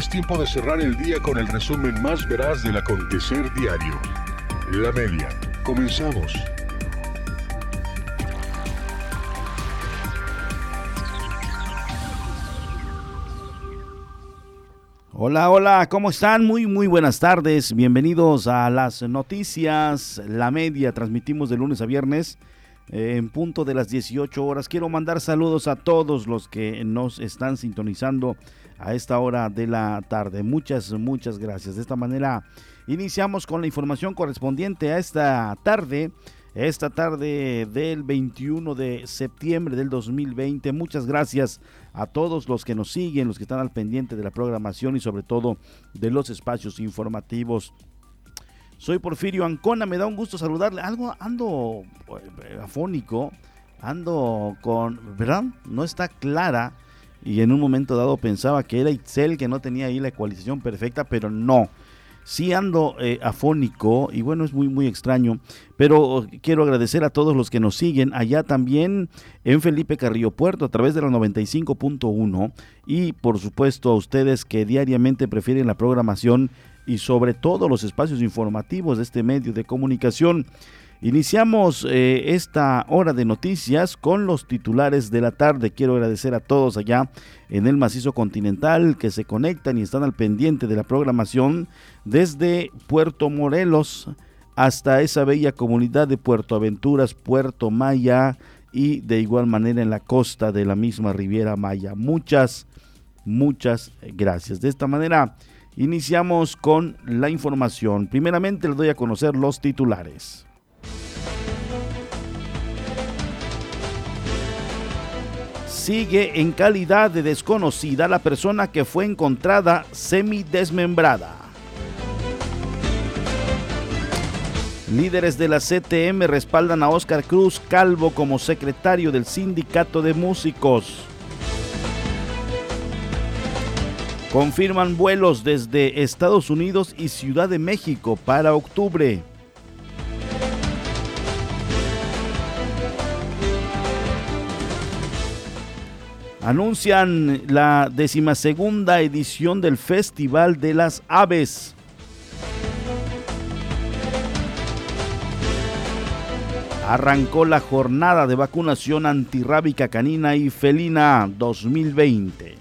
Es tiempo de cerrar el día con el resumen más veraz del acontecer diario. La media. Comenzamos. Hola, hola, ¿cómo están? Muy, muy buenas tardes. Bienvenidos a las noticias. La media transmitimos de lunes a viernes eh, en punto de las 18 horas. Quiero mandar saludos a todos los que nos están sintonizando a esta hora de la tarde. Muchas, muchas gracias. De esta manera iniciamos con la información correspondiente a esta tarde. Esta tarde del 21 de septiembre del 2020. Muchas gracias a todos los que nos siguen, los que están al pendiente de la programación y sobre todo de los espacios informativos. Soy Porfirio Ancona, me da un gusto saludarle. Algo ando eh, afónico, ando con, ¿verdad? No está clara y en un momento dado pensaba que era Itzel que no tenía ahí la ecualización perfecta, pero no. Sí ando eh, afónico y bueno, es muy muy extraño, pero quiero agradecer a todos los que nos siguen allá también en Felipe Carrillo Puerto a través de la 95.1 y por supuesto a ustedes que diariamente prefieren la programación y sobre todo los espacios informativos de este medio de comunicación. Iniciamos eh, esta hora de noticias con los titulares de la tarde. Quiero agradecer a todos allá en el macizo continental que se conectan y están al pendiente de la programación desde Puerto Morelos hasta esa bella comunidad de Puerto Aventuras, Puerto Maya y de igual manera en la costa de la misma Riviera Maya. Muchas, muchas gracias. De esta manera iniciamos con la información. Primeramente les doy a conocer los titulares. Sigue en calidad de desconocida la persona que fue encontrada semidesmembrada. Líderes de la CTM respaldan a Oscar Cruz Calvo como secretario del Sindicato de Músicos. Confirman vuelos desde Estados Unidos y Ciudad de México para octubre. Anuncian la decimasegunda edición del Festival de las Aves. Arrancó la jornada de vacunación antirrábica canina y felina 2020.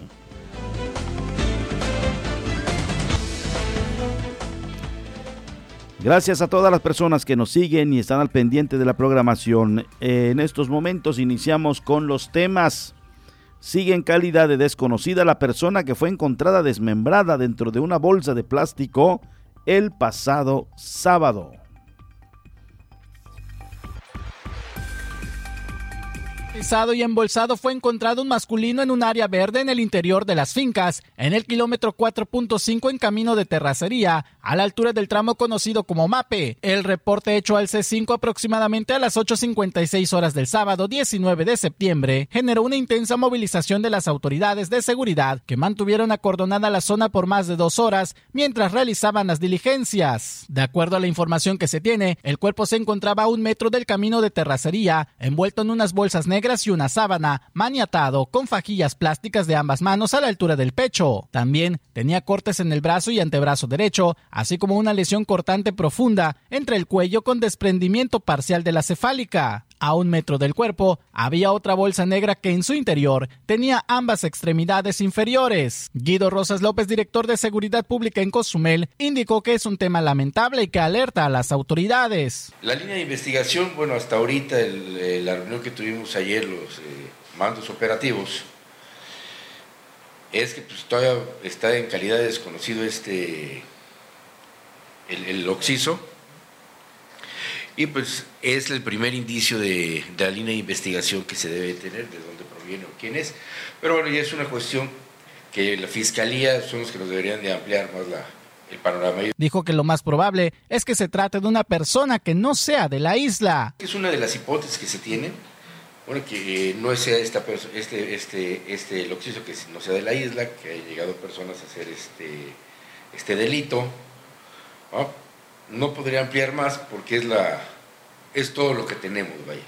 Gracias a todas las personas que nos siguen y están al pendiente de la programación. En estos momentos iniciamos con los temas sigue en calidad de desconocida la persona que fue encontrada desmembrada dentro de una bolsa de plástico el pasado sábado. Y embolsado fue encontrado un masculino en un área verde en el interior de las fincas, en el kilómetro 4.5 en camino de terracería, a la altura del tramo conocido como MAPE. El reporte hecho al C5 aproximadamente a las 8.56 horas del sábado 19 de septiembre generó una intensa movilización de las autoridades de seguridad que mantuvieron acordonada la zona por más de dos horas mientras realizaban las diligencias. De acuerdo a la información que se tiene, el cuerpo se encontraba a un metro del camino de terracería, envuelto en unas bolsas negras y una sábana, maniatado con fajillas plásticas de ambas manos a la altura del pecho. También tenía cortes en el brazo y antebrazo derecho, así como una lesión cortante profunda entre el cuello con desprendimiento parcial de la cefálica. A un metro del cuerpo había otra bolsa negra que en su interior tenía ambas extremidades inferiores. Guido Rosas López, director de Seguridad Pública en Cozumel, indicó que es un tema lamentable y que alerta a las autoridades. La línea de investigación, bueno, hasta ahorita eh, la reunión que tuvimos ayer, los eh, mandos operativos, es que pues, todavía está en calidad de desconocido este, el, el oxiso, y pues es el primer indicio de, la línea de investigación que se debe tener, de dónde proviene o quién es. Pero bueno, ya es una cuestión que la Fiscalía son los que nos deberían de ampliar más el panorama. Dijo que lo más probable es que se trate de una persona que no sea de la isla. Es una de las hipótesis que se tienen, bueno, que no sea esta este, este, este, el occiso que no sea de la isla, que haya llegado personas a hacer este, este delito. ¿no? No podría ampliar más porque es, la, es todo lo que tenemos, vaya.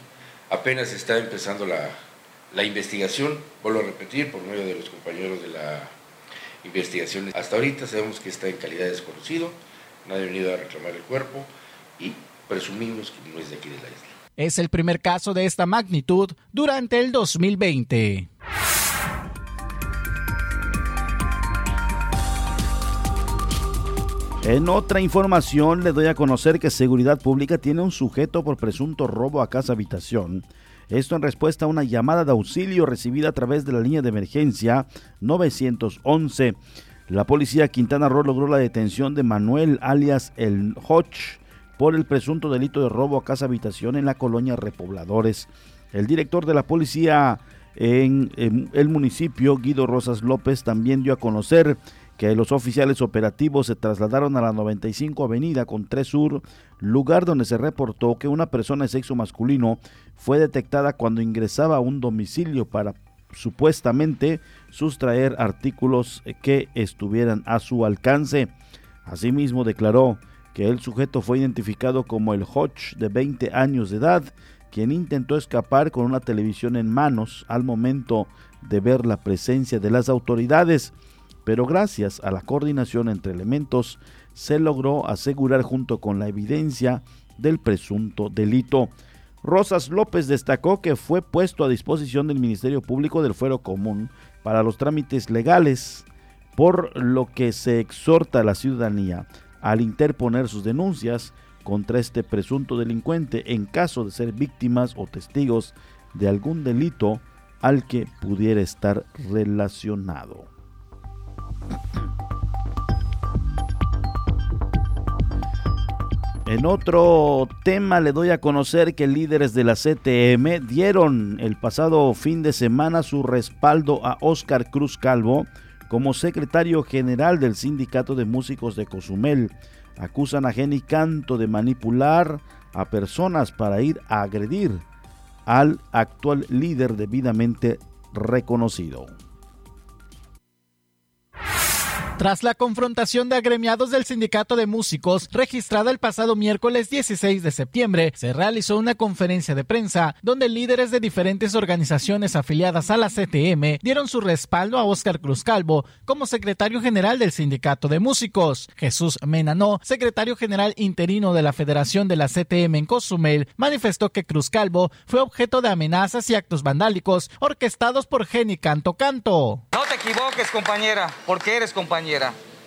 Apenas está empezando la, investigación, vuelvo a repetir, por medio de los compañeros de la investigación. Hasta ahorita sabemos que está en calidad de desconocido, nadie ha venido a reclamar el cuerpo y presumimos que no es de aquí de la isla. Es el primer caso de esta magnitud durante el 2020. En otra información le doy a conocer que Seguridad Pública tiene un sujeto por presunto robo a casa habitación. Esto en respuesta a una llamada de auxilio recibida a través de la línea de emergencia 911. La policía Quintana Roo logró la detención de Manuel alias El Hodge por el presunto delito de robo a casa habitación en la colonia Repobladores. El director de la policía en, en el municipio, Guido Rosas López, también dio a conocer que los oficiales operativos se trasladaron a la 95 Avenida con 3 Sur, lugar donde se reportó que una persona de sexo masculino fue detectada cuando ingresaba a un domicilio para supuestamente sustraer artículos que estuvieran a su alcance. Asimismo declaró que el sujeto fue identificado como el Hodge de 20 años de edad, quien intentó escapar con una televisión en manos al momento de ver la presencia de las autoridades pero gracias a la coordinación entre elementos se logró asegurar junto con la evidencia del presunto delito. Rosas López destacó que fue puesto a disposición del Ministerio Público del Fuero Común para los trámites legales, por lo que se exhorta a la ciudadanía al interponer sus denuncias contra este presunto delincuente en caso de ser víctimas o testigos de algún delito al que pudiera estar relacionado. En otro tema le doy a conocer que líderes de la CTM dieron el pasado fin de semana su respaldo a Óscar Cruz Calvo como secretario general del Sindicato de Músicos de Cozumel. Acusan a Jenny Canto de manipular a personas para ir a agredir al actual líder debidamente reconocido. Tras la confrontación de agremiados del Sindicato de Músicos registrada el pasado miércoles 16 de septiembre, se realizó una conferencia de prensa donde líderes de diferentes organizaciones afiliadas a la CTM dieron su respaldo a Óscar Cruz Calvo como secretario general del Sindicato de Músicos. Jesús Menanó, secretario general interino de la Federación de la CTM en Cozumel, manifestó que Cruz Calvo fue objeto de amenazas y actos vandálicos orquestados por Jenny Canto Canto. No te equivoques, compañera, porque eres compañera.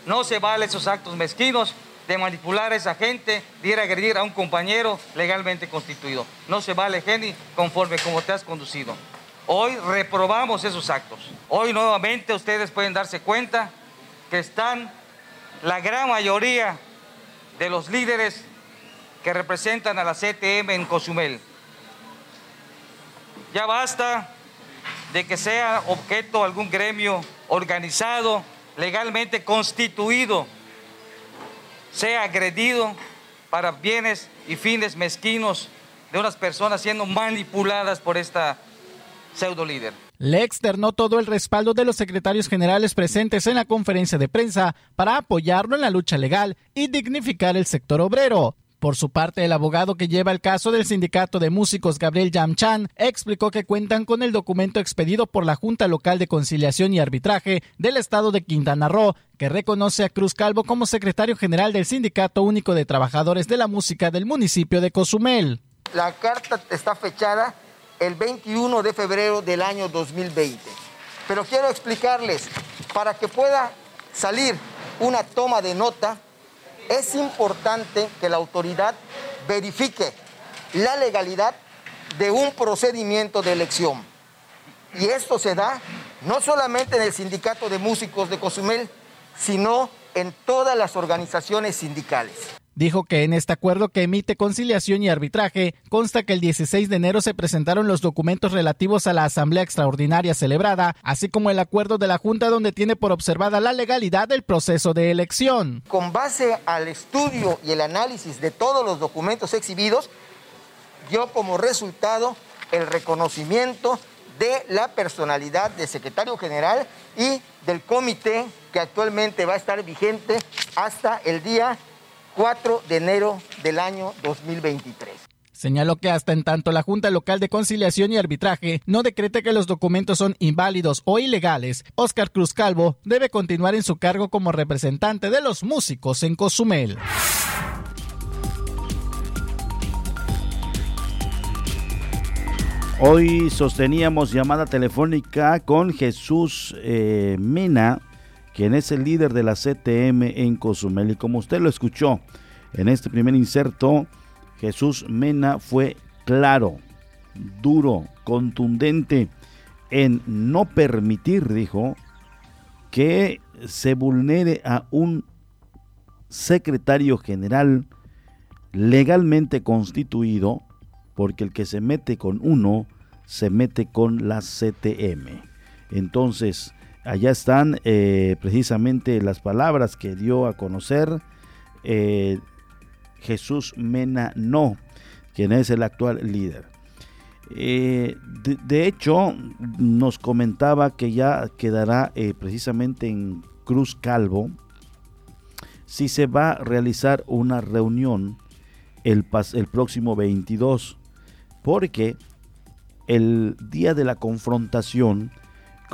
No se vale esos actos mezquinos de manipular a esa gente, de ir a agredir a un compañero legalmente constituido. No se vale, Jenny, conforme como te has conducido. Hoy reprobamos esos actos. Hoy nuevamente ustedes pueden darse cuenta que están la gran mayoría de los líderes que representan a la CTM en Cozumel. Ya basta de que sea objeto algún gremio organizado legalmente constituido sea agredido para bienes y fines mezquinos de unas personas siendo manipuladas por esta pseudo líder. Le externó todo el respaldo de los secretarios generales presentes en la conferencia de prensa para apoyarlo en la lucha legal y dignificar el sector obrero. Por su parte, el abogado que lleva el caso del sindicato de músicos Gabriel Yamchan explicó que cuentan con el documento expedido por la Junta Local de Conciliación y Arbitraje del Estado de Quintana Roo, que reconoce a Cruz Calvo como secretario general del Sindicato Único de Trabajadores de la Música del municipio de Cozumel. La carta está fechada el 21 de febrero del año 2020. Pero quiero explicarles, para que pueda salir una toma de nota, es importante que la autoridad verifique la legalidad de un procedimiento de elección. Y esto se da no solamente en el Sindicato de Músicos de Cozumel, sino en todas las organizaciones sindicales. Dijo que en este acuerdo que emite conciliación y arbitraje consta que el 16 de enero se presentaron los documentos relativos a la Asamblea Extraordinaria celebrada, así como el acuerdo de la Junta donde tiene por observada la legalidad del proceso de elección. Con base al estudio y el análisis de todos los documentos exhibidos, dio como resultado el reconocimiento de la personalidad del secretario general y del comité que actualmente va a estar vigente hasta el día 4 de enero del año 2023. Señaló que hasta en tanto la Junta Local de Conciliación y Arbitraje no decrete que los documentos son inválidos o ilegales, Oscar Cruz Calvo debe continuar en su cargo como representante de los músicos en Cozumel. Hoy sosteníamos llamada telefónica con Jesús eh, Mena, quien es el líder de la CTM en Cozumel. Y como usted lo escuchó en este primer inserto, Jesús Mena fue claro, duro, contundente en no permitir, dijo, que se vulnere a un secretario general legalmente constituido, porque el que se mete con uno, se mete con la CTM. Entonces, allá están eh, precisamente las palabras que dio a conocer eh, Jesús Mena No, quien es el actual líder. Eh, de, hecho, nos comentaba que ya quedará precisamente en Cruz Calvo si se va a realizar una reunión el, el próximo 22, porque el día de la confrontación,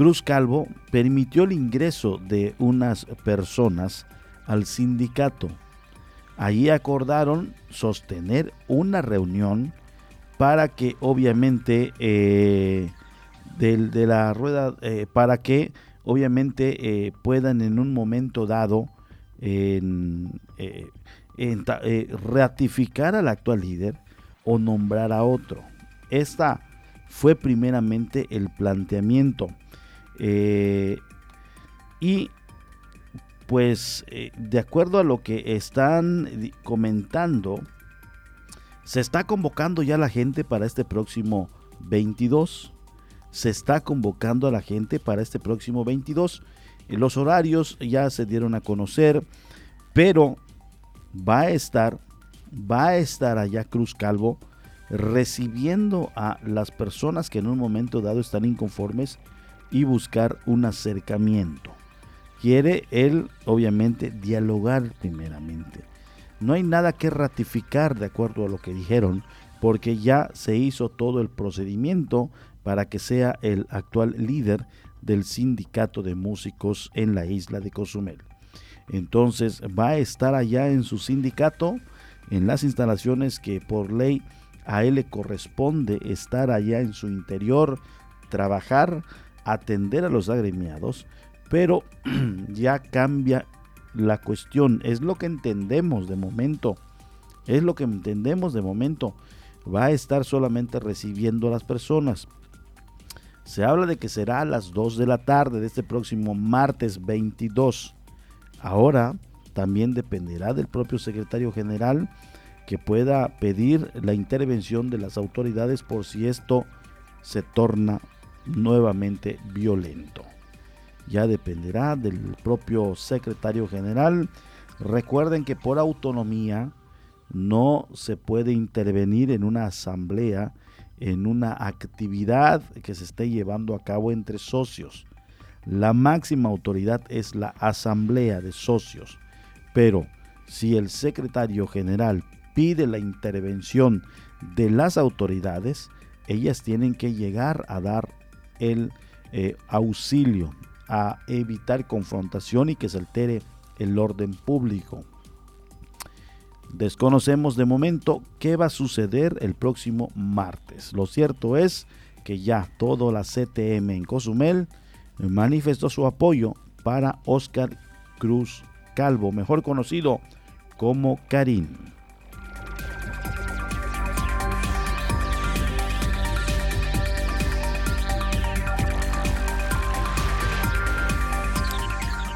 Cruz Calvo permitió el ingreso de unas personas al sindicato. Allí acordaron sostener una reunión para que obviamente eh, de, la rueda, eh, para que obviamente eh, puedan en un momento dado ratificar al actual líder o nombrar a otro. Esta fue primeramente el planteamiento. Eh, y pues eh, de acuerdo a lo que están comentando, se está convocando ya la gente para este próximo 22. Se está convocando a la gente para este próximo 22. Los horarios ya se dieron a conocer, pero va a estar, va a estar allá Cruz Calvo recibiendo a las personas que en un momento dado están inconformes y buscar un acercamiento. Quiere él, obviamente, dialogar primeramente. No hay nada que ratificar de acuerdo a lo que dijeron, porque ya se hizo todo el procedimiento para que sea el actual líder del sindicato de músicos en la isla de Cozumel. Entonces va a estar allá en su sindicato, en las instalaciones que por ley a él le corresponde estar allá en su interior, trabajar, atender a los agremiados, pero ya cambia la cuestión, es lo que entendemos de momento, es lo que entendemos de momento, va a estar solamente recibiendo a las personas. Se habla de que será a las 2 de la tarde de este próximo martes 22. Ahora también dependerá del propio secretario general que pueda pedir la intervención de las autoridades por si esto se torna nuevamente violento. Ya dependerá del propio secretario general. Recuerden que por autonomía no se puede intervenir en una asamblea, en una actividad que se esté llevando a cabo entre socios. La máxima autoridad es la asamblea de socios, pero si el secretario general pide la intervención de las autoridades, ellas tienen que llegar a dar el eh, auxilio, a evitar confrontación y que se altere el orden público. Desconocemos de momento qué va a suceder el próximo martes. Lo cierto es que ya toda la CTM en Cozumel manifestó su apoyo para Oscar Cruz Calvo, mejor conocido como Karim.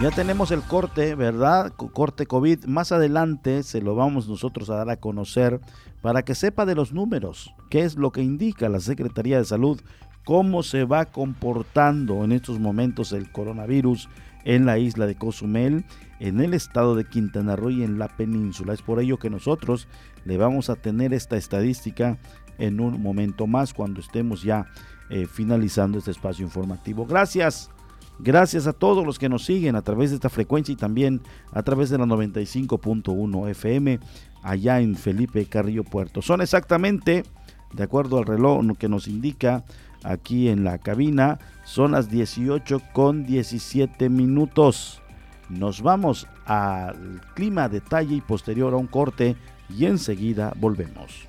Ya tenemos el corte, ¿verdad? Corte COVID. Más adelante se lo vamos nosotros a dar a conocer para que sepa de los números, qué es lo que indica la Secretaría de Salud, cómo se va comportando en estos momentos el coronavirus en la isla de Cozumel, en el estado de Quintana Roo y en la península. Es por ello que nosotros le vamos a tener esta estadística en un momento más cuando estemos ya eh, finalizando este espacio informativo. Gracias Gracias a todos los que nos siguen a través de esta frecuencia y también a través de la 95.1 FM allá en Felipe Carrillo Puerto. Son exactamente, de acuerdo al reloj que nos indica aquí en la cabina, son las 18 con 17 minutos. Nos vamos al clima detalle y posterior a un corte y enseguida volvemos.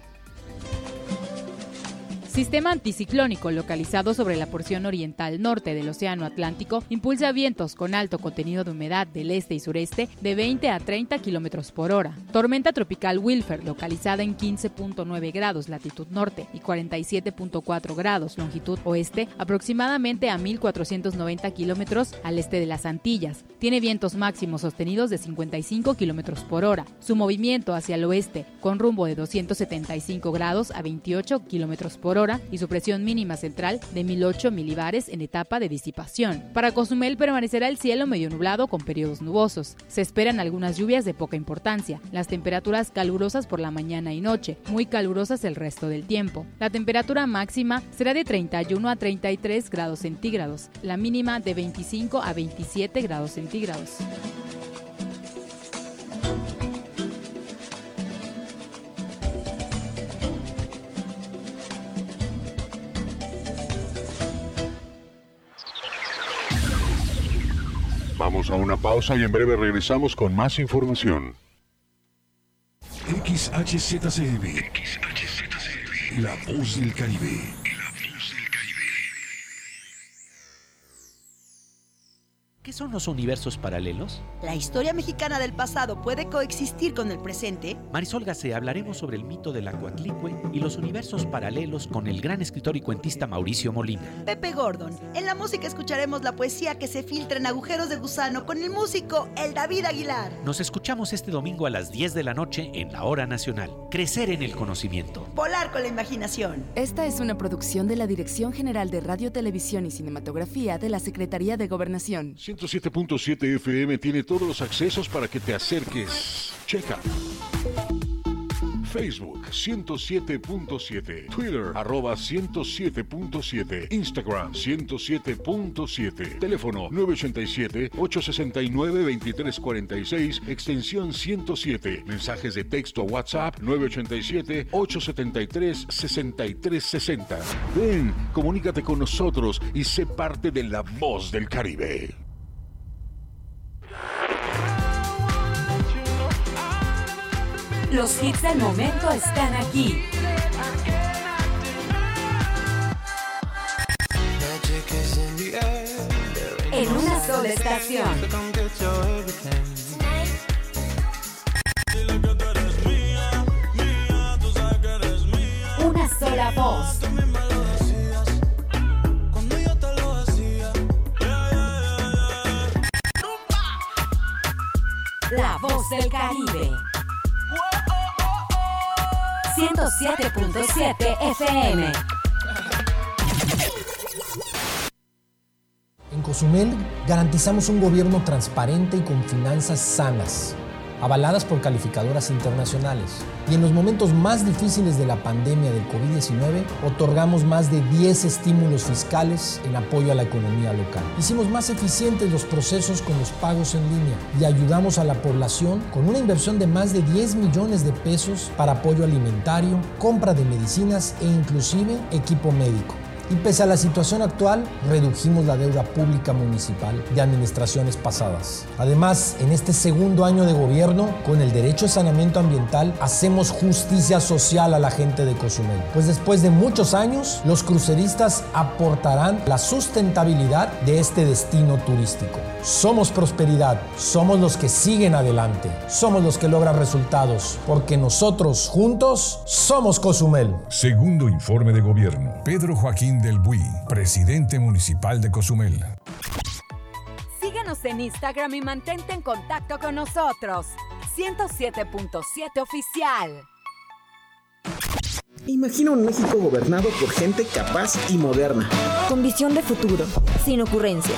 Sistema anticiclónico localizado sobre la porción oriental norte del Océano Atlántico impulsa vientos con alto contenido de humedad del este y sureste de 20 a 30 kilómetros por hora. Tormenta tropical Wilfer, localizada en 15.9 grados latitud norte y 47.4 grados longitud oeste, aproximadamente a 1.490 kilómetros al este de las Antillas. Tiene vientos máximos sostenidos de 55 kilómetros por hora. Su movimiento hacia el oeste, con rumbo de 275 grados a 28 kilómetros por hora y su presión mínima central de 1008 milibares en etapa de disipación. Para Cozumel permanecerá el cielo medio nublado con periodos nubosos. Se esperan algunas lluvias de poca importancia. Las temperaturas calurosas por la mañana y noche, muy calurosas el resto del tiempo. La temperatura máxima será de 31 a 33 grados centígrados, la mínima de 25 a 27 grados centígrados. Vamos a una pausa y en breve regresamos con más información. XHZCB. La voz del Caribe. Son los universos paralelos? ¿La historia mexicana del pasado puede coexistir con el presente? Marisol Gacé, hablaremos sobre el mito del Acuatlicue y los universos paralelos con el gran escritor y cuentista Mauricio Molina. Pepe Gordon. En la música escucharemos la poesía que se filtra en agujeros de gusano con el músico El David Aguilar. Nos escuchamos este domingo a las 10 de la noche en la Hora Nacional. Crecer en el conocimiento. Volar con la imaginación. Esta es una producción de la Dirección General de Radio, Televisión y Cinematografía de la Secretaría de Gobernación. 107.7 FM tiene todos los accesos para que te acerques. Checa. Facebook 107.7, Twitter arroba 107.7, Instagram 107.7, teléfono 987-869-2346, extensión 107, mensajes de texto a WhatsApp 987-873-6360. Ven, comunícate con nosotros y sé parte de la voz del Caribe. Los hits del momento están aquí. En una sola estación. Una sola voz. La voz del Caribe. 107.7 FM. En Cozumel garantizamos un gobierno transparente y con finanzas sanas, avaladas por calificadoras internacionales. Y en los momentos más difíciles de la pandemia del COVID-19, otorgamos más de 10 estímulos fiscales en apoyo a la economía local. Hicimos más eficientes los procesos con los pagos en línea y ayudamos a la población con una inversión de más de 10 millones de pesos para apoyo alimentario, compra de medicinas e inclusive equipo médico. Y pese a la situación actual, redujimos la deuda pública municipal de administraciones pasadas. Además, en este segundo año de gobierno, con el derecho de saneamiento ambiental, hacemos justicia social a la gente de Cozumel. Pues después de muchos años, los cruceristas aportarán la sustentabilidad de este destino turístico. Somos prosperidad, somos los que siguen adelante, somos los que logran resultados, porque nosotros juntos somos Cozumel. Segundo informe de gobierno. Pedro Joaquín del Buy, presidente municipal de Cozumel. Síguenos en Instagram y mantente en contacto con nosotros. 107.7 oficial. Imagina un México gobernado por gente capaz y moderna. Con visión de futuro, sin ocurrencias.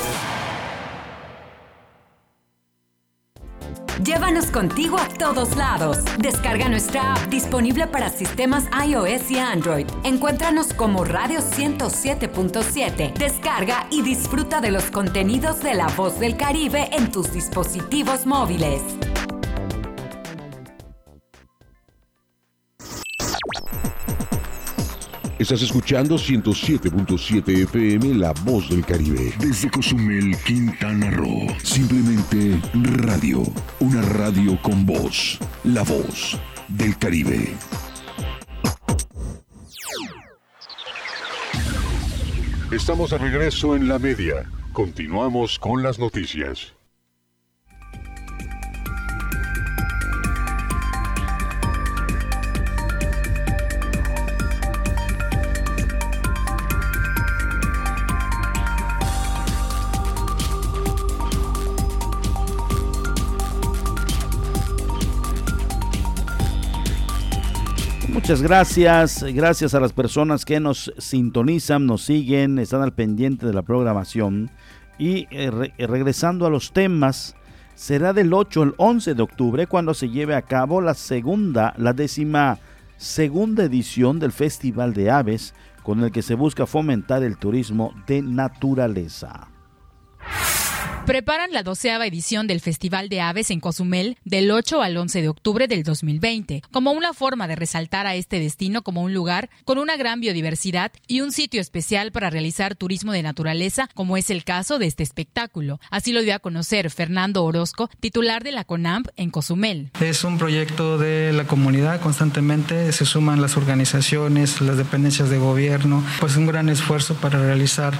Llévanos contigo a todos lados. Descarga nuestra app disponible para sistemas iOS y Android. Encuéntranos como Radio 107.7. Descarga y disfruta de los contenidos de La Voz del Caribe en tus dispositivos móviles. Estás escuchando 107.7 FM La Voz del Caribe. Desde Cozumel, Quintana Roo. Simplemente radio. Una radio con voz. La Voz del Caribe. Estamos de regreso en la media. Continuamos con las noticias. Muchas gracias, gracias a las personas que nos sintonizan, nos siguen, están al pendiente de la programación. Y eh, eh, regresando a los temas, será del 8 al 11 de octubre cuando se lleve a cabo la segunda, la décima segunda edición del Festival de Aves, con el que se busca fomentar el turismo de naturaleza. Preparan la doceava edición del Festival de Aves en Cozumel del 8 al 11 de octubre del 2020, como una forma de resaltar a este destino como un lugar con una gran biodiversidad y un sitio especial para realizar turismo de naturaleza, como es el caso de este espectáculo. Así lo dio a conocer Fernando Orozco, titular de la CONAMP en Cozumel. Es un proyecto de la comunidad constantemente, se suman las organizaciones, las dependencias de gobierno, pues un gran esfuerzo para realizar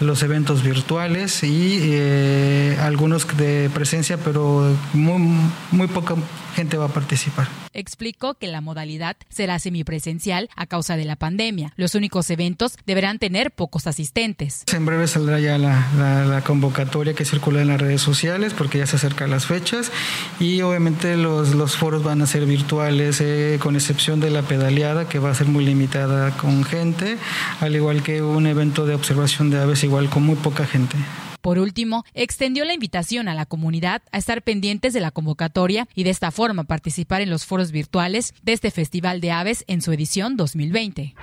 los eventos virtuales y eh, algunos de presencia, pero muy, muy poca gente va a participar. Explicó que la modalidad será semipresencial a causa de la pandemia. Los únicos eventos deberán tener pocos asistentes. En breve saldrá ya la, la- la convocatoria que circula en las redes sociales porque ya se acercan las fechas y obviamente los, los foros van a ser virtuales eh, con excepción de la pedaleada que va a ser muy limitada con gente, al igual que un evento de observación de aves igual con muy poca gente. Por último, extendió la invitación a la comunidad a estar pendientes de la convocatoria y de esta forma participar en los foros virtuales de este Festival de Aves en su edición 2020.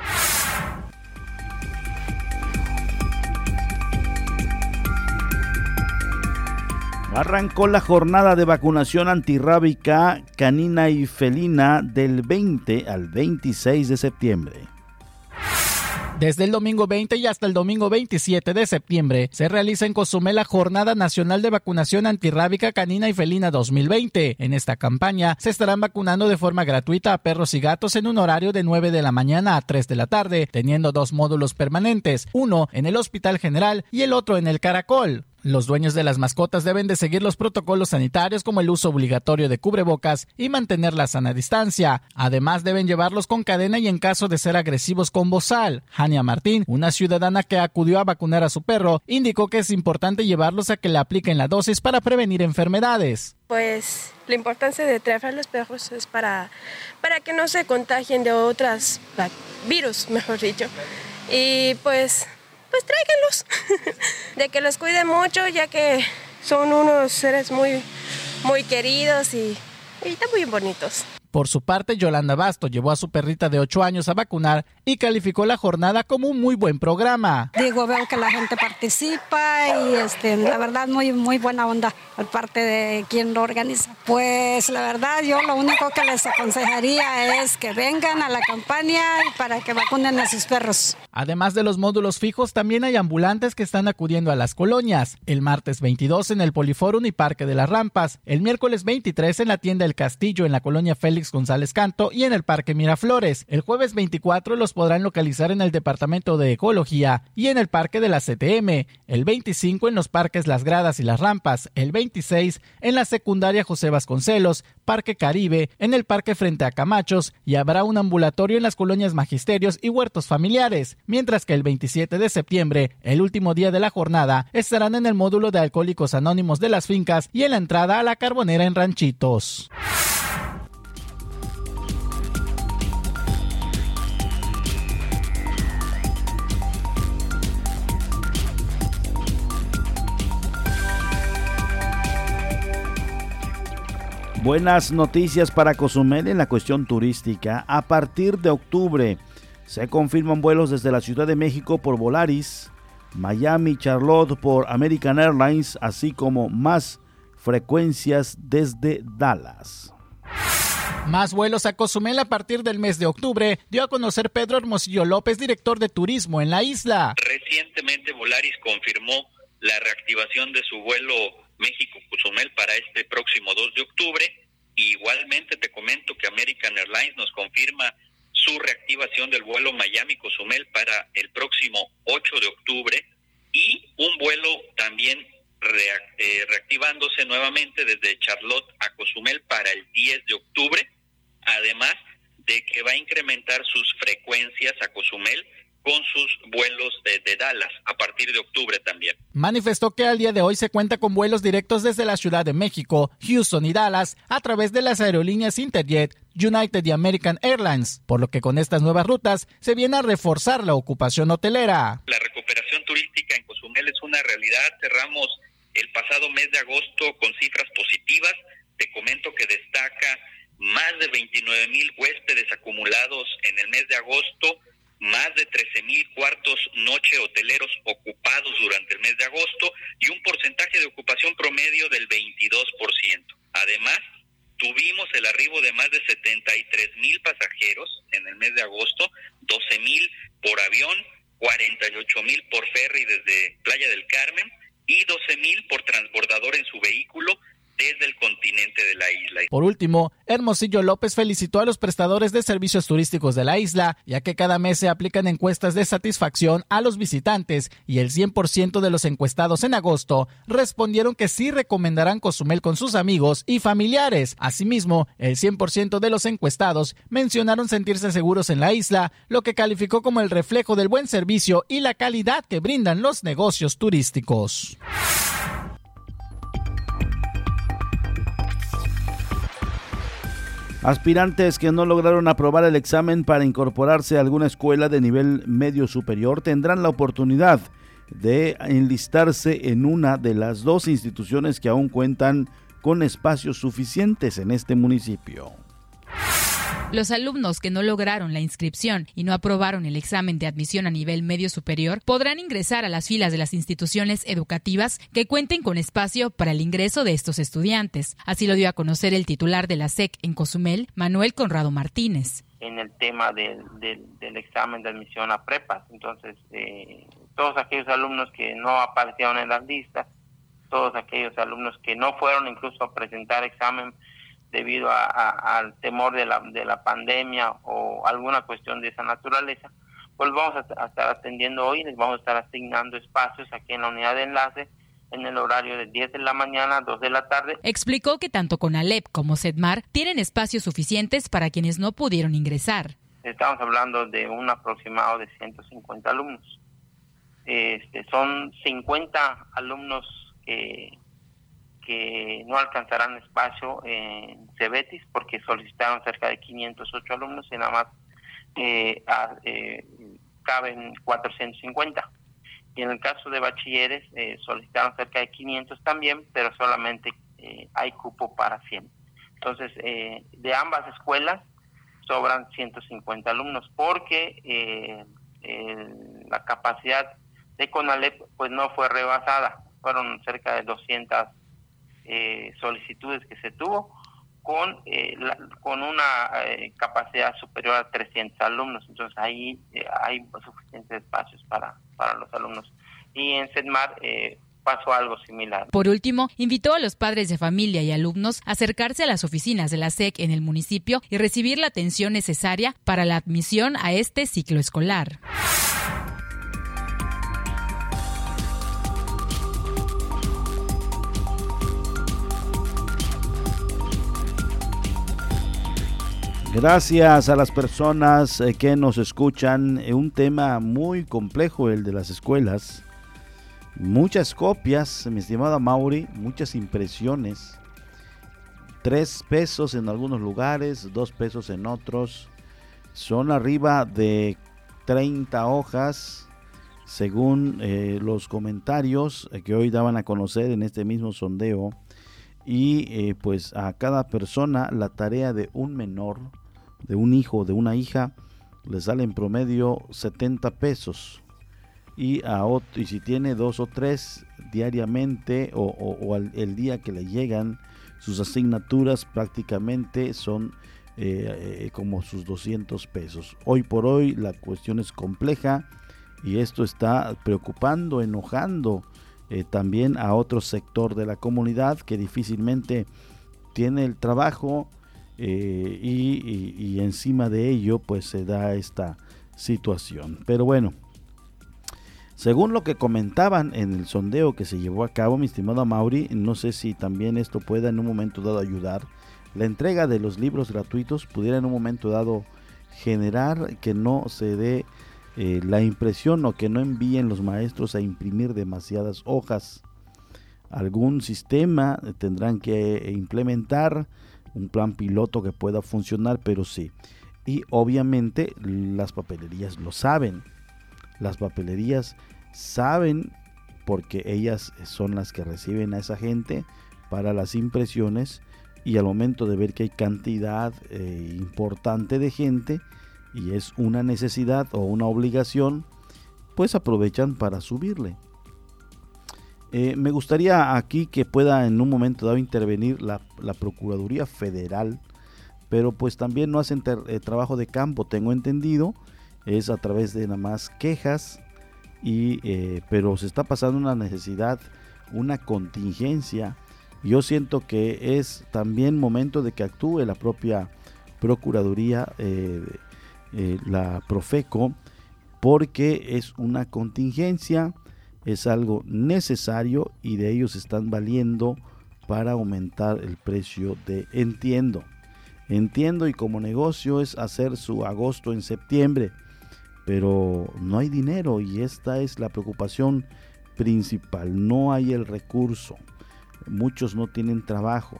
Arrancó la jornada de vacunación antirrábica canina y felina del 20 al 26 de septiembre. Desde el domingo 20 y hasta el domingo 27 de septiembre se realiza en Cozumel la Jornada Nacional de Vacunación Antirrábica Canina y Felina 2020. En esta campaña se estarán vacunando de forma gratuita a perros y gatos en un horario de 9 de la mañana a 3 de la tarde, teniendo dos módulos permanentes, uno en el Hospital General y el otro en el Caracol. Los dueños de las mascotas deben de seguir los protocolos sanitarios como el uso obligatorio de cubrebocas y mantener la sana distancia. Además deben llevarlos con cadena y en caso de ser agresivos con bozal. Jania Martín, una ciudadana que acudió a vacunar a su perro, indicó que es importante llevarlos a que le apliquen la dosis para prevenir enfermedades. Pues la importancia de traer a los perros es para, para que no se contagien de otras virus, mejor dicho. Y pues, pues tráiganlos, de que los cuiden mucho, ya que son unos seres muy, muy queridos y, y están muy bonitos. Por su parte, Yolanda Basto llevó a su perrita de 8 años a vacunar y calificó la jornada como un muy buen programa. Digo, veo que la gente participa y este, la verdad muy, muy buena onda por parte de quien lo organiza. Pues la verdad yo lo único que les aconsejaría es que vengan a la campaña para que vacunen a sus perros. Además de los módulos fijos, también hay ambulantes que están acudiendo a las colonias. El martes 22 en el Poliforum y Parque de las Rampas, el miércoles 23 en la tienda El Castillo en la colonia Félix González Canto y en el Parque Miraflores. El jueves 24 los podrán localizar en el Departamento de Ecología y en el Parque de la CTM. El 25 en los parques Las Gradas y Las Rampas. El 26 en la secundaria José Vasconcelos, Parque Caribe, en el Parque frente a Camachos y habrá un ambulatorio en las colonias Magisterios y Huertos Familiares, mientras que el 27 de septiembre, el último día de la jornada, estarán en el módulo de Alcohólicos Anónimos de las fincas y en la entrada a la Carbonera en Ranchitos. Buenas noticias para Cozumel en la cuestión turística. A partir de octubre se confirman vuelos desde la Ciudad de México por Volaris, Miami, Charlotte por American Airlines, así como más frecuencias desde Dallas. Más vuelos a Cozumel a partir del mes de octubre, dio a conocer Pedro Hermosillo López, director de turismo en la isla. Recientemente Volaris confirmó la reactivación de su vuelo México-Cozumel para este próximo 2 de octubre. igualmente te comento que American Airlines nos confirma su reactivación del vuelo Miami-Cozumel para el próximo 8 de octubre y un vuelo también eh, reactivándose nuevamente desde Charlotte a Cozumel para el 10 de octubre, además de que va a incrementar sus frecuencias a Cozumel con sus vuelos desde Dallas a partir de octubre también. Manifestó que al día de hoy se cuenta con vuelos directos desde la Ciudad de México, Houston y Dallas a través de las aerolíneas Interjet, United y American Airlines, por lo que con estas nuevas rutas se viene a reforzar la ocupación hotelera. La recuperación turística en Cozumel es una realidad. Cerramos el pasado mes de agosto con cifras positivas. Te comento que destaca más de 29 mil huéspedes acumulados en el mes de agosto más de 13 mil cuartos noche hoteleros ocupados durante el mes de agosto y un porcentaje de ocupación promedio del 22%. Además, tuvimos el arribo de más de 73 mil pasajeros en el mes de agosto, 12 mil por avión, 48 mil por ferry desde Playa del Carmen y 12 mil por transbordador en su vehículo desde el continente de la isla. Por último, Hermosillo López felicitó a los prestadores de servicios turísticos de la isla, ya que cada mes se aplican encuestas de satisfacción a los visitantes y el 100% de los encuestados en agosto respondieron que sí recomendarán Cozumel con sus amigos y familiares. Asimismo, el 100% de los encuestados mencionaron sentirse seguros en la isla, lo que calificó como el reflejo del buen servicio y la calidad que brindan los negocios turísticos. Aspirantes que no lograron aprobar el examen para incorporarse a alguna escuela de nivel medio superior tendrán la oportunidad de enlistarse en una de las dos instituciones que aún cuentan con espacios suficientes en este municipio. Los alumnos que no lograron la inscripción y no aprobaron el examen de admisión a nivel medio superior podrán ingresar a las filas de las instituciones educativas que cuenten con espacio para el ingreso de estos estudiantes. Así lo dio a conocer el titular de la SEC en Cozumel, Manuel Conrado Martínez. En el tema del, examen de admisión a prepas. Entonces, eh, todos aquellos alumnos que no aparecieron en las listas, todos aquellos alumnos que no fueron incluso a presentar examen debido al temor de la, de la pandemia o alguna cuestión de esa naturaleza, pues vamos a, estar atendiendo hoy, les vamos a estar asignando espacios aquí en la unidad de enlace en el horario de 10 de la mañana a 2 de la tarde. Explicó que tanto con Alep como Sedmar tienen espacios suficientes para quienes no pudieron ingresar. Estamos hablando de un aproximado de 150 alumnos. Este, son 50 alumnos que que no alcanzarán espacio en Cebetis porque solicitaron cerca de 508 alumnos y nada más eh, eh, caben 450. Y en el caso de bachilleres eh, solicitaron cerca de 500 también, pero solamente hay cupo para 100. Entonces, eh, de ambas escuelas sobran 150 alumnos porque la capacidad de CONALEP pues no fue rebasada, fueron cerca de 200 solicitudes que se tuvo con, eh, con una eh, capacidad superior a 300 alumnos. Entonces ahí eh, hay suficientes espacios para, para los alumnos. Y en SEDMAR pasó algo similar. Por último, invitó a los padres de familia y alumnos a acercarse a las oficinas de la SEC en el municipio y recibir la atención necesaria para la admisión a este ciclo escolar. Gracias a las personas eh, que nos escuchan. Eh, un tema muy complejo el de las escuelas. Muchas copias, mi estimada Mauri, muchas impresiones. Tres pesos en algunos lugares, dos pesos en otros. Son arriba de 30 hojas, según eh, los comentarios que hoy daban a conocer en este mismo sondeo. Y pues a cada persona la tarea de un menor de un hijo o de una hija le sale en promedio 70 pesos. Y, a otro, y si tiene dos o tres diariamente o, el día que le llegan sus asignaturas prácticamente son eh, eh, como sus 200 pesos. Hoy por hoy la cuestión es compleja y esto está preocupando, enojando eh, también a otro sector de la comunidad que difícilmente tiene el trabajo eh, y, encima de ello pues se da esta situación. Pero bueno, según lo que comentaban en el sondeo que se llevó a cabo, mi estimado Mauri, no sé si también esto pueda en un momento dado ayudar. La entrega de los libros gratuitos pudiera en un momento dado generar que no se dé eh, la impresión o que no envíen los maestros a imprimir demasiadas hojas. Algún sistema tendrán que implementar un plan piloto que pueda funcionar, pero sí. Y obviamente las papelerías lo saben. Las papelerías saben porque ellas son las que reciben a esa gente para las impresiones y al momento de ver que hay cantidad eh, importante de gente y es una necesidad o una obligación, pues aprovechan para subirle. Eh, me gustaría aquí que pueda en un momento dado intervenir la, Procuraduría Federal, pero pues también no hacen eh, trabajo de campo, tengo entendido, es a través de nada más quejas, y, eh, pero se está pasando una necesidad, una contingencia. Yo siento que es también momento de que actúe la propia Procuraduría, la Profeco, porque es una contingencia es algo necesario y de ellos están valiendo para aumentar el precio de entiendo. Entiendo y como negocio es hacer su agosto en septiembre, pero no hay dinero y esta es la preocupación principal. No hay el recurso. Muchos no tienen trabajo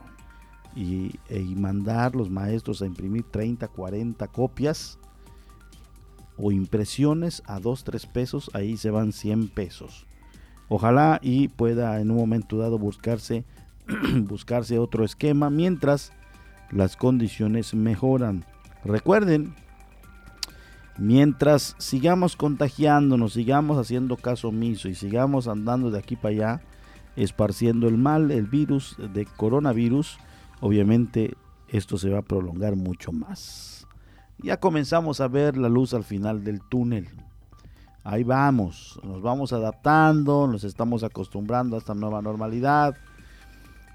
y, e, mandar los maestros a imprimir 30, 40 copias o impresiones a 2, 3 pesos, ahí se van 100 pesos. Ojalá y pueda en un momento dado buscarse, buscarse otro esquema mientras las condiciones mejoran. Recuerden, mientras sigamos contagiándonos, sigamos haciendo caso omiso y sigamos andando de aquí para allá, esparciendo el mal, el virus de coronavirus, obviamente esto se va a prolongar mucho más. Ya comenzamos a ver la luz al final del túnel ahí vamos, nos vamos adaptando, nos estamos acostumbrando a esta nueva normalidad.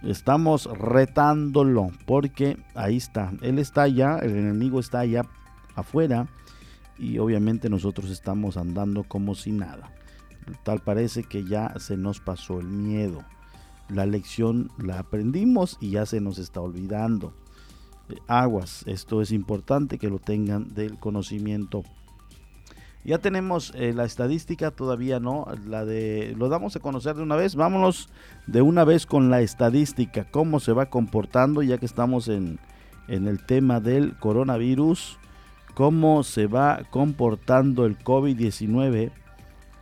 Estamos retándolo porque ahí está, él está allá, el enemigo está allá afuera y obviamente nosotros estamos andando como si nada. Tal parece que ya se nos pasó el miedo. La lección la aprendimos y ya se nos está olvidando. Aguas, esto es importante que lo tengan del conocimiento ya tenemos eh, la estadística, todavía no, la de, lo damos a conocer de una vez, vámonos de una vez con la estadística, cómo se va comportando, ya que estamos en, en el tema del coronavirus, cómo se va comportando el COVID-19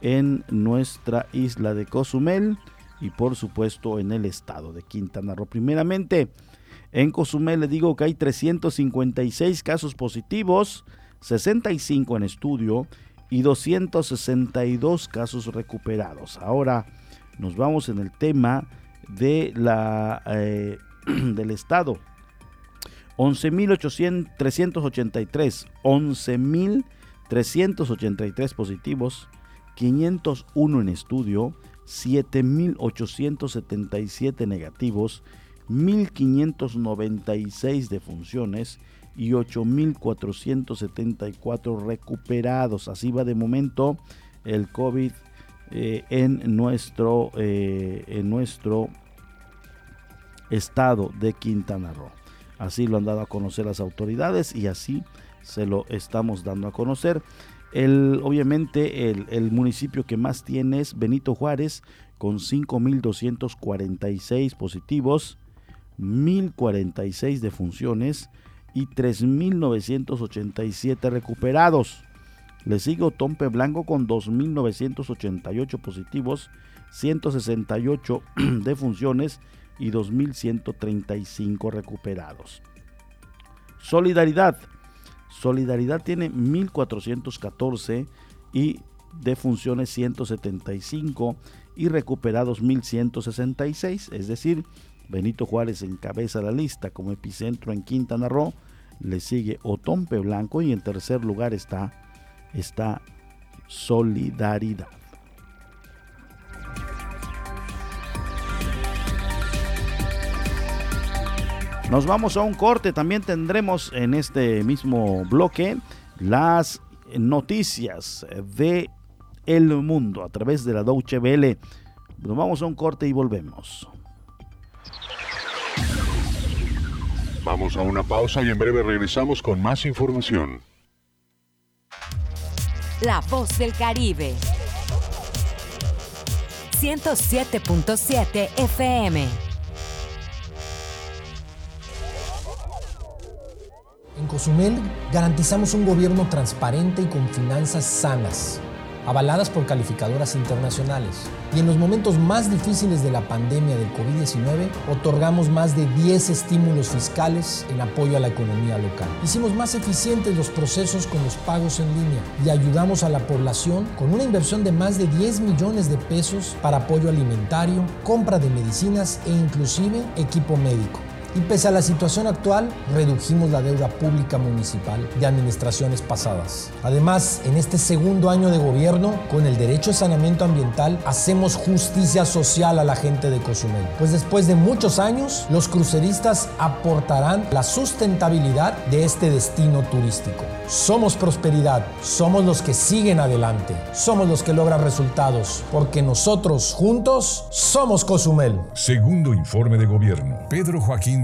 en nuestra isla de Cozumel. y por supuesto en el estado de Quintana Roo. Primeramente, en Cozumel le digo que hay 356 casos positivos, 65 en estudio y 262 casos recuperados. Ahora nos vamos en el tema de la, eh, del estado. 11.383, 11.383 positivos, 501 en estudio, 7.877 negativos, 1.596 defunciones y 8.474 recuperados. Así va de momento el COVID eh, en, nuestro, eh, en nuestro estado de Quintana Roo. Así lo han dado a conocer las autoridades y así se lo estamos dando a conocer. El, obviamente el, el municipio que más tiene es Benito Juárez con 5.246 positivos, 1.046 defunciones y 3.987 recuperados. Le sigue Tompe Blanco con 2.988 positivos, 168 defunciones y 2.135 recuperados. Solidaridad. Solidaridad tiene 1.414 y defunciones 175 y recuperados 1.166, es decir, Benito Juárez encabeza la lista como epicentro en Quintana Roo, le sigue Otompe Blanco y en tercer lugar está, está Solidaridad. Nos vamos a un corte, también tendremos en este mismo bloque las noticias de el mundo a través de la Deutsche Welle. Nos vamos a un corte y volvemos. Vamos a una pausa y en breve regresamos con más información. La voz del Caribe. 107.7 FM. En Cozumel garantizamos un gobierno transparente y con finanzas sanas avaladas por calificadoras internacionales. Y en los momentos más difíciles de la pandemia del COVID-19, otorgamos más de 10 estímulos fiscales en apoyo a la economía local. Hicimos más eficientes los procesos con los pagos en línea y ayudamos a la población con una inversión de más de 10 millones de pesos para apoyo alimentario, compra de medicinas e inclusive equipo médico. Y pese a la situación actual, redujimos la deuda pública municipal de administraciones pasadas. Además, en este segundo año de gobierno, con el derecho de saneamiento ambiental, hacemos justicia social a la gente de Cozumel. Pues después de muchos años, los cruceristas aportarán la sustentabilidad de este destino turístico. Somos prosperidad, somos los que siguen adelante, somos los que logran resultados, porque nosotros juntos somos Cozumel. Segundo informe de gobierno. Pedro Joaquín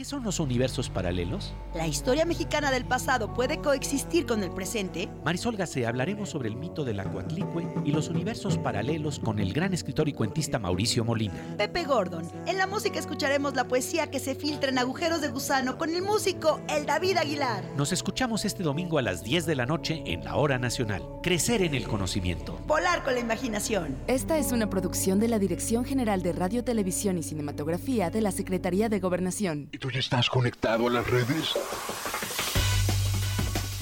¿Qué son los universos paralelos? ¿La historia mexicana del pasado puede coexistir con el presente? Marisol Gacé hablaremos sobre el mito del Acuatlicue y los universos paralelos con el gran escritor y cuentista Mauricio Molina. Pepe Gordon. En la música escucharemos la poesía que se filtra en agujeros de gusano con el músico El David Aguilar. Nos escuchamos este domingo a las 10 de la noche en la Hora Nacional. Crecer en el conocimiento. Volar con la imaginación. Esta es una producción de la Dirección General de Radio, Televisión y Cinematografía de la Secretaría de Gobernación. ¿Y tú estás conectado a las redes?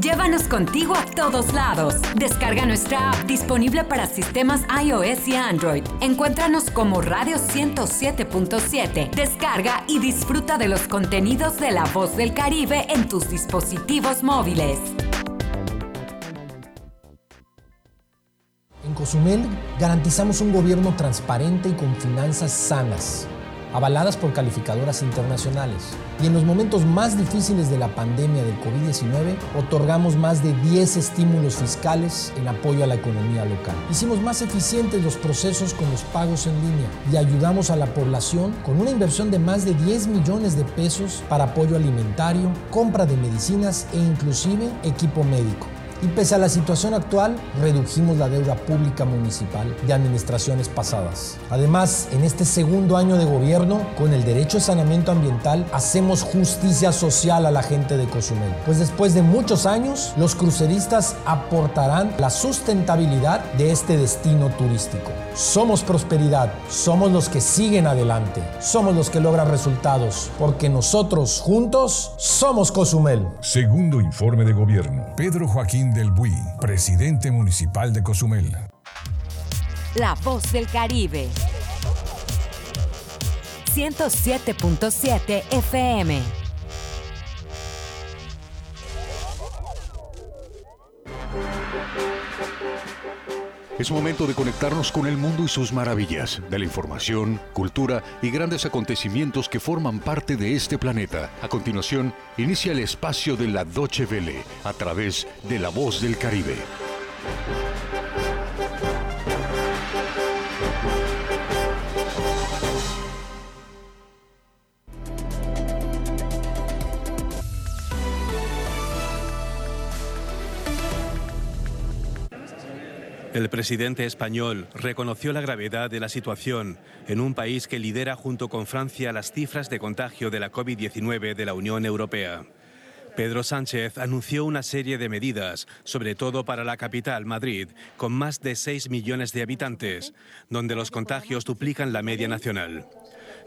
Llévanos contigo a todos lados. Descarga nuestra app disponible para sistemas iOS y Android. Encuéntranos como Radio 107.7. Descarga y disfruta de los contenidos de La Voz del Caribe en tus dispositivos móviles. En Cozumel garantizamos un gobierno transparente y con finanzas sanas, avaladas por calificadoras internacionales. Y en los momentos más difíciles de la pandemia del COVID-19, otorgamos más de 10 estímulos fiscales en apoyo a la economía local. Hicimos más eficientes los procesos con los pagos en línea y ayudamos a la población con una inversión de más de 10 millones de pesos para apoyo alimentario, compra de medicinas e inclusive equipo médico. Y pese a la situación actual, redujimos la deuda pública municipal de administraciones pasadas. Además, en este segundo año de gobierno, con el derecho de saneamiento ambiental, hacemos justicia social a la gente de Cozumel. Pues después de muchos años, los cruceristas aportarán la sustentabilidad de este destino turístico. Somos prosperidad, somos los que siguen adelante, somos los que logran resultados, porque nosotros juntos somos Cozumel. Segundo informe de gobierno. Pedro Joaquín del Buy, presidente municipal de Cozumel. La voz del Caribe. 107.7 FM. Es momento de conectarnos con el mundo y sus maravillas, de la información, cultura y grandes acontecimientos que forman parte de este planeta. A continuación, inicia el espacio de la Doche Vele a través de La Voz del Caribe. El presidente español reconoció la gravedad de la situación en un país que lidera junto con Francia las cifras de contagio de la COVID-19 de la Unión Europea. Pedro Sánchez anunció una serie de medidas, sobre todo para la capital, Madrid, con más de 6 millones de habitantes, donde los contagios duplican la media nacional.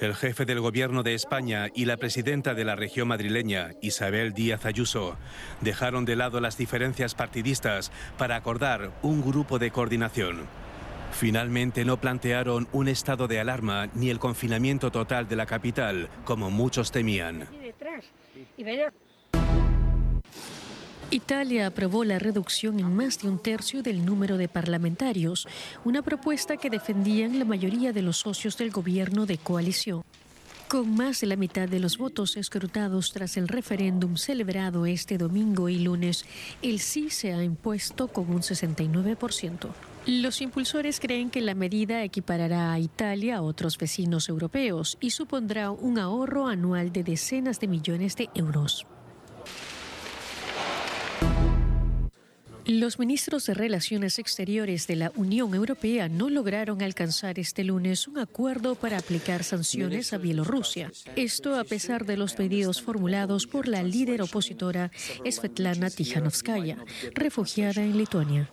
El jefe del Gobierno de España y la presidenta de la región madrileña, Isabel Díaz Ayuso, dejaron de lado las diferencias partidistas para acordar un grupo de coordinación. Finalmente no plantearon un estado de alarma ni el confinamiento total de la capital, como muchos temían. Italia aprobó la reducción en más de un tercio del número de parlamentarios, una propuesta que defendían la mayoría de los socios del gobierno de coalición. Con más de la mitad de los votos escrutados tras el referéndum celebrado este domingo y lunes, el sí se ha impuesto con un 69%. Los impulsores creen que la medida equiparará a Italia a otros vecinos europeos y supondrá un ahorro anual de decenas de millones de euros. Los ministros de Relaciones Exteriores de la Unión Europea no lograron alcanzar este lunes un acuerdo para aplicar sanciones a Bielorrusia. Esto a pesar de los pedidos formulados por la líder opositora Svetlana Tikhanovskaya, refugiada en Lituania.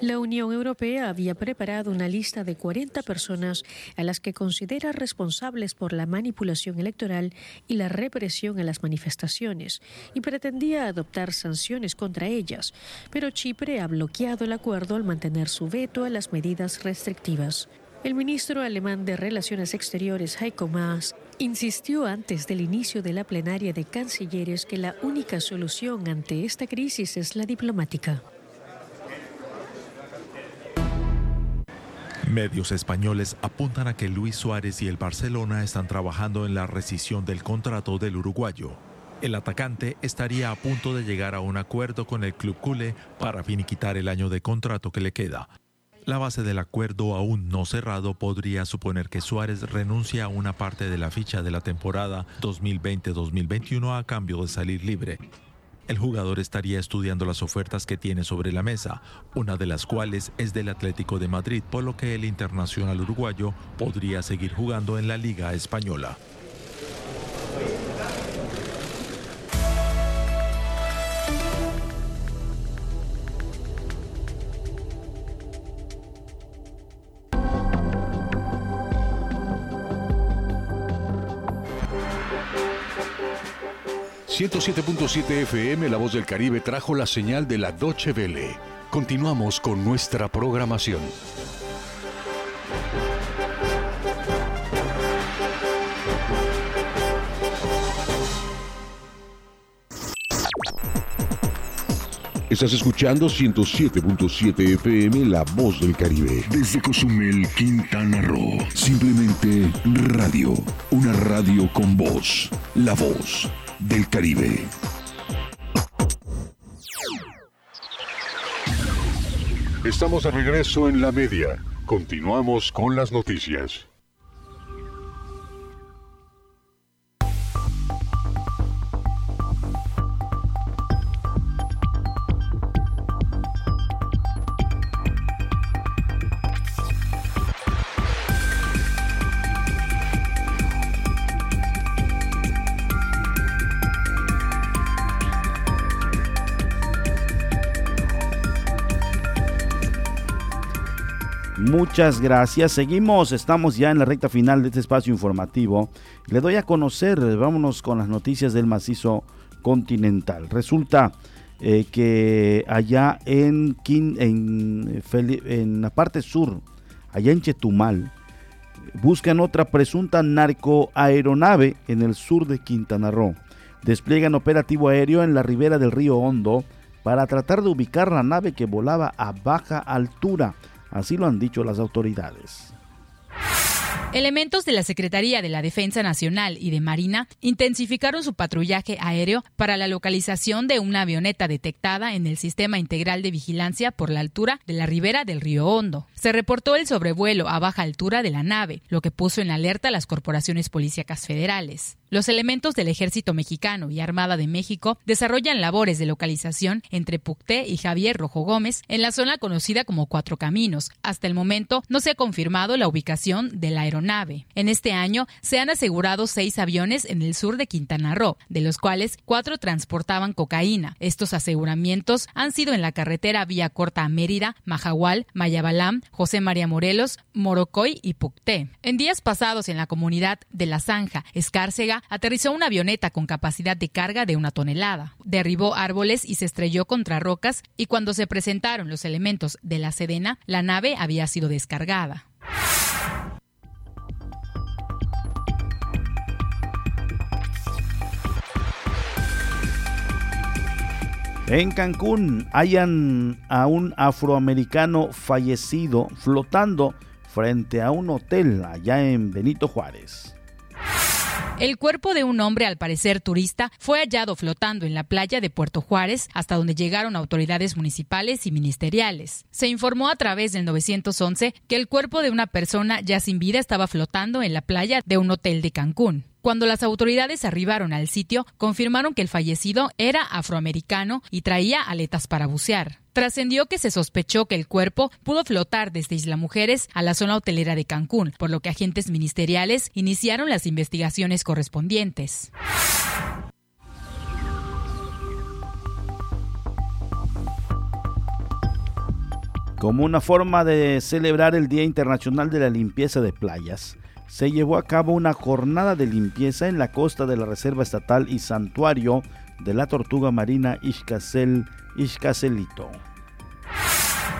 La Unión Europea había preparado una lista de 40 personas a las que considera responsables por la manipulación electoral y la represión a las manifestaciones y pretendía adoptar sanciones contra ellas, pero Chipre ha bloqueado el acuerdo al mantener su veto a las medidas restrictivas. El ministro alemán de Relaciones Exteriores, Heiko Maas, insistió antes del inicio de la plenaria de cancilleres que la única solución ante esta crisis es la diplomática. Medios españoles apuntan a que Luis Suárez y el Barcelona están trabajando en la rescisión del contrato del uruguayo. El atacante estaría a punto de llegar a un acuerdo con el club culé para finiquitar el año de contrato que le queda. La base del acuerdo aún no cerrado podría suponer que Suárez renuncie a una parte de la ficha de la temporada 2020-2021 a cambio de salir libre. El jugador estaría estudiando las ofertas que tiene sobre la mesa, una de las cuales es del Atlético de Madrid, por lo que el internacional uruguayo podría seguir jugando en la Liga Española. 107.7 FM La Voz del Caribe trajo la señal de la Doche Vele. Continuamos con nuestra programación. Estás escuchando 107.7 FM La Voz del Caribe. Desde Cozumel, Quintana Roo. Simplemente radio. Una radio con voz. La Voz del Caribe. Estamos de regreso en la media. Continuamos con las noticias. Muchas gracias. Seguimos, estamos ya en la recta final de este espacio informativo. Le doy a conocer, vámonos con las noticias del macizo continental. Resulta eh, que allá en, en, en la parte sur, allá en Chetumal, buscan otra presunta narcoaeronave en el sur de Quintana Roo. Despliegan operativo aéreo en la ribera del río Hondo para tratar de ubicar la nave que volaba a baja altura Así lo han dicho las autoridades. Elementos de la Secretaría de la Defensa Nacional y de Marina intensificaron su patrullaje aéreo para la localización de una avioneta detectada en el Sistema Integral de Vigilancia por la altura de la ribera del río Hondo. Se reportó el sobrevuelo a baja altura de la nave, lo que puso en alerta a las corporaciones policíacas federales. Los elementos del Ejército Mexicano y Armada de México desarrollan labores de localización entre Pucté y Javier Rojo Gómez en la zona conocida como Cuatro Caminos. Hasta el momento no se ha confirmado la ubicación de la aeronave. En este año se han asegurado seis aviones en el sur de Quintana Roo, de los cuales cuatro transportaban cocaína. Estos aseguramientos han sido en la carretera vía corta a Mérida, Majahual, Mayabalam, José María Morelos, Morocoy y Pucté. En días pasados en la comunidad de La Zanja, Escárcega, aterrizó una avioneta con capacidad de carga de una tonelada. Derribó árboles y se estrelló contra rocas y cuando se presentaron los elementos de la Sedena, la nave había sido descargada. En Cancún hayan a un afroamericano fallecido flotando frente a un hotel allá en Benito Juárez. El cuerpo de un hombre, al parecer turista, fue hallado flotando en la playa de Puerto Juárez, hasta donde llegaron autoridades municipales y ministeriales. Se informó a través del 911 que el cuerpo de una persona ya sin vida estaba flotando en la playa de un hotel de Cancún. Cuando las autoridades arribaron al sitio, confirmaron que el fallecido era afroamericano y traía aletas para bucear. Trascendió que se sospechó que el cuerpo pudo flotar desde Isla Mujeres a la zona hotelera de Cancún, por lo que agentes ministeriales iniciaron las investigaciones correspondientes. Como una forma de celebrar el Día Internacional de la Limpieza de Playas, se llevó a cabo una jornada de limpieza en la costa de la Reserva Estatal y Santuario de la Tortuga Marina Ixcacel, Ixcacelito.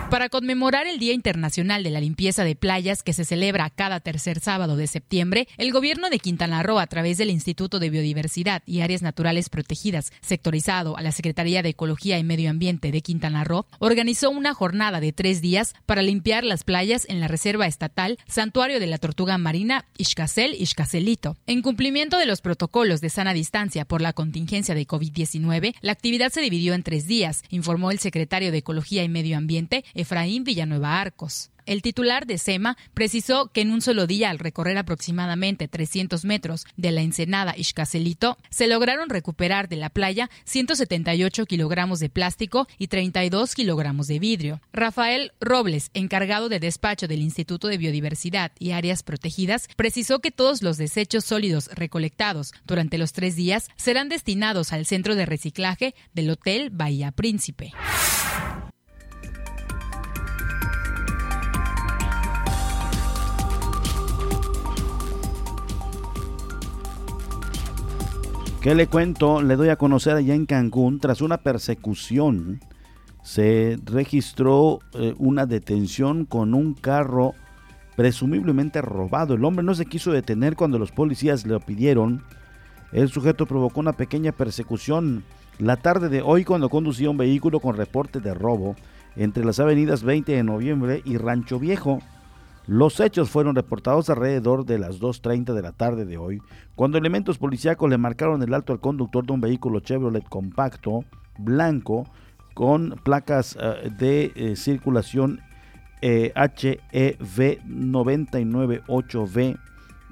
Para conmemorar el Día Internacional de la Limpieza de Playas que se celebra cada tercer sábado de septiembre, el gobierno de Quintana Roo, a través del Instituto de Biodiversidad y Áreas Naturales Protegidas, sectorizado a la Secretaría de Ecología y Medio Ambiente de Quintana Roo, organizó una jornada de tres días para limpiar las playas en la Reserva Estatal Santuario de la Tortuga Marina Ixcacel Ixcacelito. En cumplimiento de los protocolos de sana distancia por la contingencia de COVID-19, la actividad se dividió en tres días, informó el secretario de Ecología y Medio Ambiente, Efraín Villanueva Arcos. El titular de SEMA precisó que en un solo día, al recorrer aproximadamente 300 metros de la ensenada Ixcacelito, se lograron recuperar de la playa 178 kilogramos de plástico y 32 kilogramos de vidrio. Rafael Robles, encargado de despacho del Instituto de Biodiversidad y Áreas Protegidas, precisó que todos los desechos sólidos recolectados durante los tres días serán destinados al centro de reciclaje del Hotel Bahía Príncipe. ¿Qué le cuento? Le doy a conocer allá en Cancún, tras una persecución, se registró eh, una detención con un carro presumiblemente robado. El hombre no se quiso detener cuando los policías le pidieron. El sujeto provocó una pequeña persecución la tarde de hoy cuando conducía un vehículo con reporte de robo entre las avenidas 20 de noviembre y Rancho Viejo. Los hechos fueron reportados alrededor de las 2.30 de la tarde de hoy, cuando elementos policíacos le marcaron el alto al conductor de un vehículo Chevrolet compacto blanco con placas eh, de eh, circulación HEV 998V.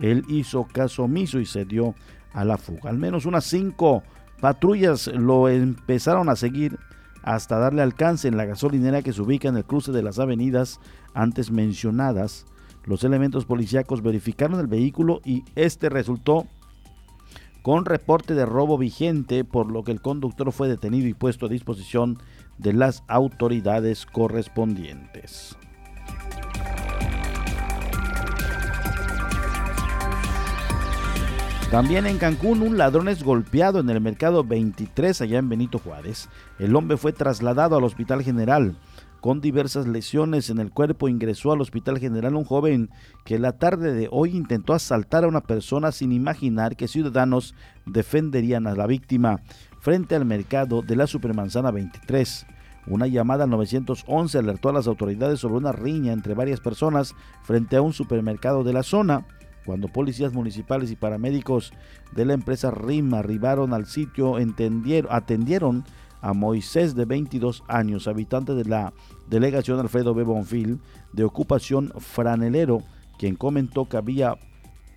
Él hizo caso omiso y se dio a la fuga. Al menos unas cinco patrullas lo empezaron a seguir hasta darle alcance en la gasolinera que se ubica en el cruce de las avenidas antes mencionadas. Los elementos policíacos verificaron el vehículo y este resultó con reporte de robo vigente, por lo que el conductor fue detenido y puesto a disposición de las autoridades correspondientes. También en Cancún un ladrón es golpeado en el mercado 23 allá en Benito Juárez. El hombre fue trasladado al Hospital General con diversas lesiones en el cuerpo. Ingresó al Hospital General un joven que la tarde de hoy intentó asaltar a una persona sin imaginar que ciudadanos defenderían a la víctima frente al mercado de la Supermanzana 23. Una llamada al 911 alertó a las autoridades sobre una riña entre varias personas frente a un supermercado de la zona. Cuando policías municipales y paramédicos de la empresa RIM arribaron al sitio, atendieron a Moisés de 22 años, habitante de la delegación Alfredo B. Bonfil, de ocupación franelero, quien comentó que había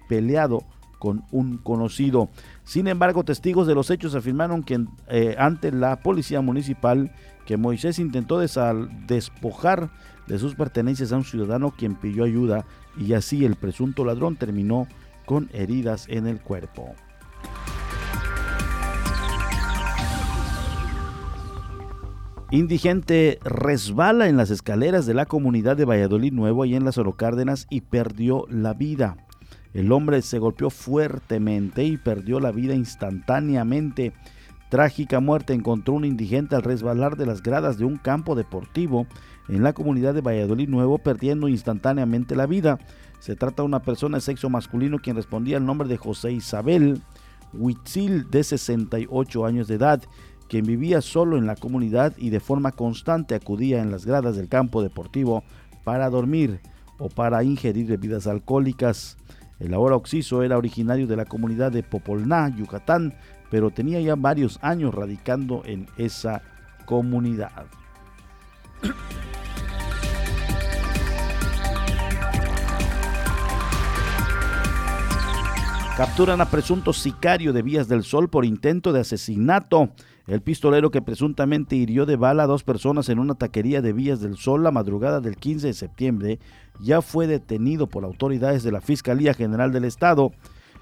peleado con un conocido. Sin embargo, testigos de los hechos afirmaron que eh, ante la policía municipal que Moisés intentó despojar de sus pertenencias a un ciudadano quien pidió ayuda y así el presunto ladrón terminó con heridas en el cuerpo. Indigente resbala en las escaleras de la comunidad de Valladolid Nuevo y en las Orocárdenas y perdió la vida. El hombre se golpeó fuertemente y perdió la vida instantáneamente. Trágica muerte encontró un indigente al resbalar de las gradas de un campo deportivo en la comunidad de Valladolid Nuevo, perdiendo instantáneamente la vida. Se trata de una persona de sexo masculino quien respondía al nombre de José Isabel Huitzil, de 68 años de edad, quien vivía solo en la comunidad y de forma constante acudía en las gradas del campo deportivo para dormir o para ingerir bebidas alcohólicas. El ahora Oxiso era originario de la comunidad de Popolná, Yucatán, pero tenía ya varios años radicando en esa comunidad. Capturan a presunto sicario de Vías del Sol por intento de asesinato. El pistolero que presuntamente hirió de bala a dos personas en una taquería de Vías del Sol la madrugada del 15 de septiembre ya fue detenido por autoridades de la Fiscalía General del Estado.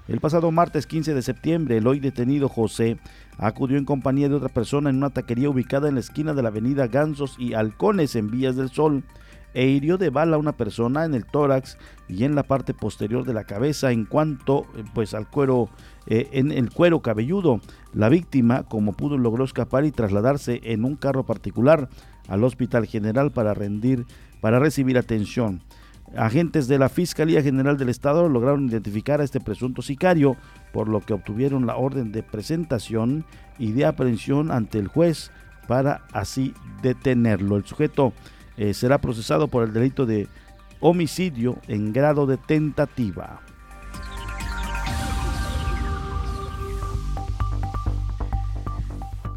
El pasado martes 15 de septiembre, el hoy detenido José acudió en compañía de otra persona en una taquería ubicada en la esquina de la avenida Gansos y Halcones en Vías del Sol e hirió de bala a una persona en el tórax y en la parte posterior de la cabeza en cuanto eh, pues al cuero eh, en el cuero cabelludo. La víctima, como pudo, logró escapar y trasladarse en un carro particular al Hospital General para rendir para recibir atención. Agentes de la Fiscalía General del Estado lograron identificar a este presunto sicario, por lo que obtuvieron la orden de presentación y de aprehensión ante el juez para así detenerlo. El sujeto eh, será procesado por el delito de homicidio en grado de tentativa.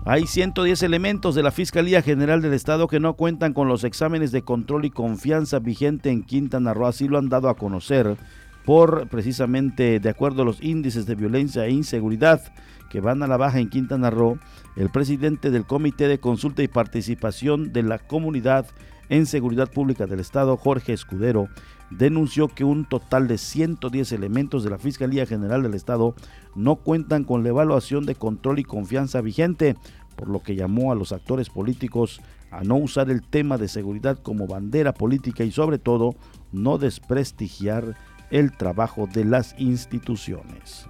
Hay 110 elementos de la Fiscalía General del Estado que no cuentan con los exámenes de control y confianza vigente en Quintana Roo. Así lo han dado a conocer por precisamente de acuerdo a los índices de violencia e inseguridad que van a la baja en Quintana Roo, el presidente del Comité de Consulta y Participación de la Comunidad en Seguridad Pública del Estado, Jorge Escudero, denunció que un total de 110 elementos de la Fiscalía General del Estado no cuentan con la evaluación de control y confianza vigente, por lo que llamó a los actores políticos a no usar el tema de seguridad como bandera política y sobre todo no desprestigiar el trabajo de las instituciones.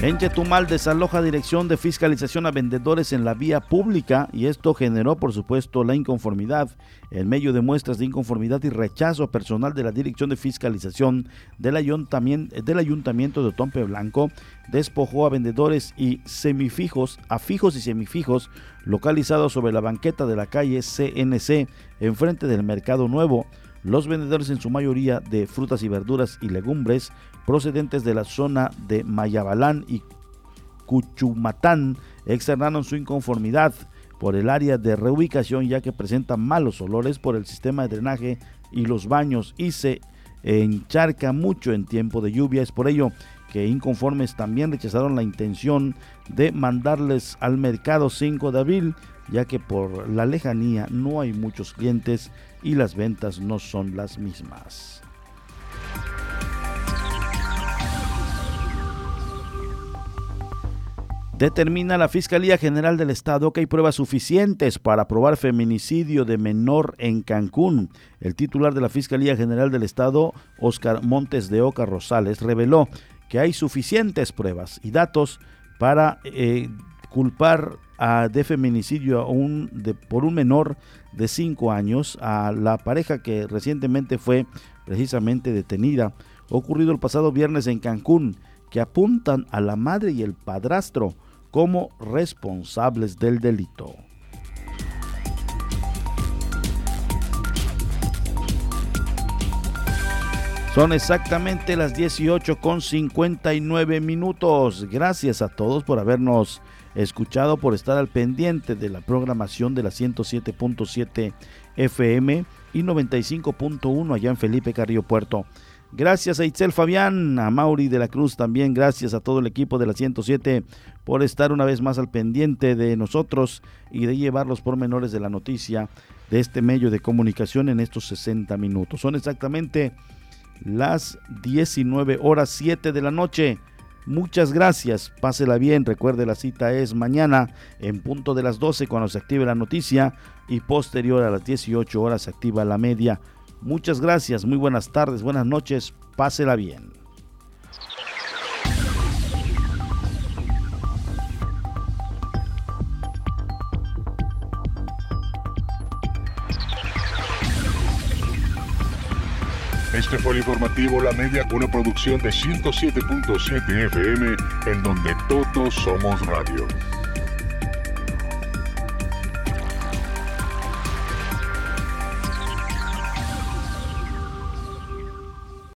En Chetumal desaloja dirección de fiscalización a vendedores en la vía pública y esto generó por supuesto la inconformidad. En medio de muestras de inconformidad y rechazo personal de la dirección de fiscalización del ayuntamiento, del ayuntamiento de Tompe Blanco, despojó a vendedores y semifijos, a fijos y semifijos localizados sobre la banqueta de la calle CNC enfrente del Mercado Nuevo. Los vendedores en su mayoría de frutas y verduras y legumbres procedentes de la zona de Mayabalán y Cuchumatán externaron su inconformidad por el área de reubicación ya que presentan malos olores por el sistema de drenaje y los baños y se encharca mucho en tiempo de lluvia. Es por ello que inconformes también rechazaron la intención de mandarles al mercado 5 de abril ya que por la lejanía no hay muchos clientes y las ventas no son las mismas. Determina la Fiscalía General del Estado que hay pruebas suficientes para probar feminicidio de menor en Cancún. El titular de la Fiscalía General del Estado, Oscar Montes de Oca Rosales, reveló que hay suficientes pruebas y datos para eh, culpar a, de feminicidio un, de, por un menor de 5 años a la pareja que recientemente fue precisamente detenida, ocurrido el pasado viernes en Cancún, que apuntan a la madre y el padrastro como responsables del delito. Son exactamente las 18 con 59 minutos. Gracias a todos por habernos escuchado, por estar al pendiente de la programación de la 107.7 FM y 95.1 allá en Felipe Carrillo Puerto. Gracias a Itzel Fabián, a Mauri de la Cruz también, gracias a todo el equipo de la 107 por estar una vez más al pendiente de nosotros y de llevar los pormenores de la noticia de este medio de comunicación en estos 60 minutos. Son exactamente las 19 horas 7 de la noche. Muchas gracias, pásela bien, recuerde la cita es mañana en punto de las 12 cuando se active la noticia y posterior a las 18 horas se activa la media. Muchas gracias, muy buenas tardes, buenas noches, pásela bien. Este fue el informativo La Media, una producción de 107.7 FM, en donde todos somos radio.